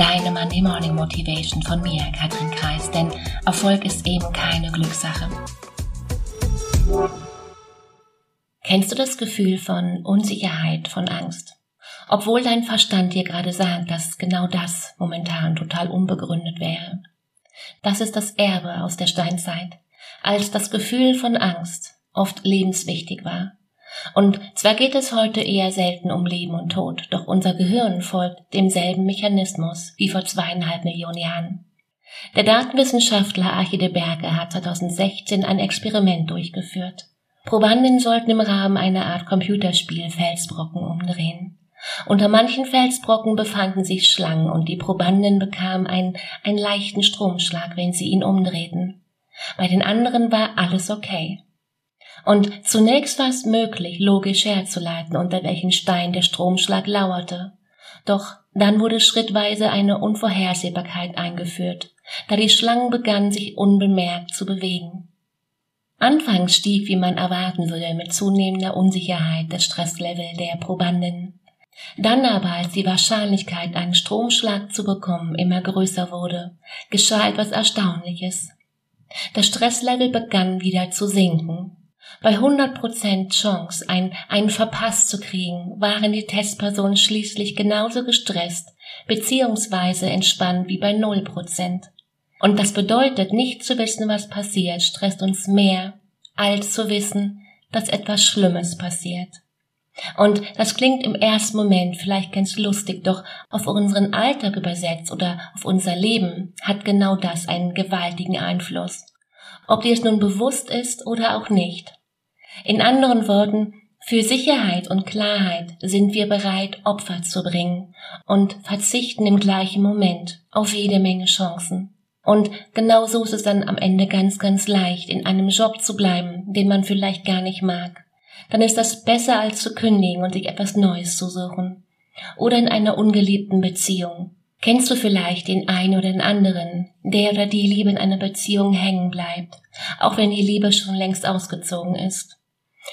deine Monday Morning Motivation von mir, Katrin Kreis, denn Erfolg ist eben keine Glückssache. Kennst du das Gefühl von Unsicherheit, von Angst? Obwohl dein Verstand dir gerade sagt, dass genau das momentan total unbegründet wäre. Das ist das Erbe aus der Steinzeit, als das Gefühl von Angst oft lebenswichtig war. Und zwar geht es heute eher selten um Leben und Tod, doch unser Gehirn folgt demselben Mechanismus wie vor zweieinhalb Millionen Jahren. Der Datenwissenschaftler Archie de Berge hat 2016 ein Experiment durchgeführt. Probanden sollten im Rahmen einer Art Computerspiel Felsbrocken umdrehen. Unter manchen Felsbrocken befanden sich Schlangen und die Probanden bekamen einen, einen leichten Stromschlag, wenn sie ihn umdrehten. Bei den anderen war alles okay. Und zunächst war es möglich, logisch herzuleiten, unter welchen Stein der Stromschlag lauerte. Doch dann wurde schrittweise eine Unvorhersehbarkeit eingeführt, da die Schlangen begannen, sich unbemerkt zu bewegen. Anfangs stieg, wie man erwarten würde, mit zunehmender Unsicherheit das Stresslevel der Probanden. Dann aber, als die Wahrscheinlichkeit, einen Stromschlag zu bekommen, immer größer wurde, geschah etwas Erstaunliches. Das Stresslevel begann wieder zu sinken. Bei 100% Chance, ein, einen verpasst zu kriegen, waren die Testpersonen schließlich genauso gestresst beziehungsweise entspannt wie bei 0%. Und das bedeutet, nicht zu wissen, was passiert, stresst uns mehr, als zu wissen, dass etwas Schlimmes passiert. Und das klingt im ersten Moment vielleicht ganz lustig, doch auf unseren Alltag übersetzt oder auf unser Leben hat genau das einen gewaltigen Einfluss. Ob dir es nun bewusst ist oder auch nicht. In anderen Worten, für Sicherheit und Klarheit sind wir bereit, Opfer zu bringen und verzichten im gleichen Moment auf jede Menge Chancen. Und genau so ist es dann am Ende ganz, ganz leicht, in einem Job zu bleiben, den man vielleicht gar nicht mag. Dann ist das besser als zu kündigen und sich etwas Neues zu suchen. Oder in einer ungeliebten Beziehung. Kennst du vielleicht den einen oder den anderen, der oder die Liebe in einer Beziehung hängen bleibt, auch wenn die Liebe schon längst ausgezogen ist?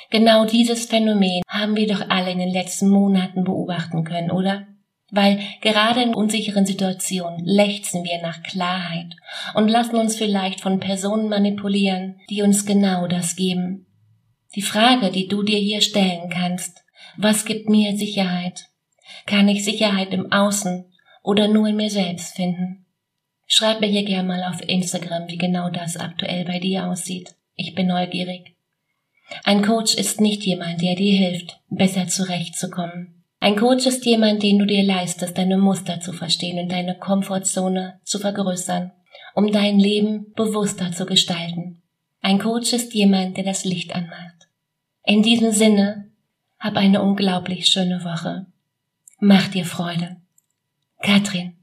Genau dieses Phänomen haben wir doch alle in den letzten Monaten beobachten können, oder? Weil gerade in unsicheren Situationen lechzen wir nach Klarheit und lassen uns vielleicht von Personen manipulieren, die uns genau das geben. Die Frage, die du dir hier stellen kannst, was gibt mir Sicherheit? Kann ich Sicherheit im Außen oder nur in mir selbst finden? Schreib mir hier gerne mal auf Instagram, wie genau das aktuell bei dir aussieht. Ich bin neugierig. Ein Coach ist nicht jemand, der dir hilft, besser zurechtzukommen. Ein Coach ist jemand, den du dir leistest, deine Muster zu verstehen und deine Komfortzone zu vergrößern, um dein Leben bewusster zu gestalten. Ein Coach ist jemand, der das Licht anmacht. In diesem Sinne, hab eine unglaublich schöne Woche. Mach dir Freude. Katrin.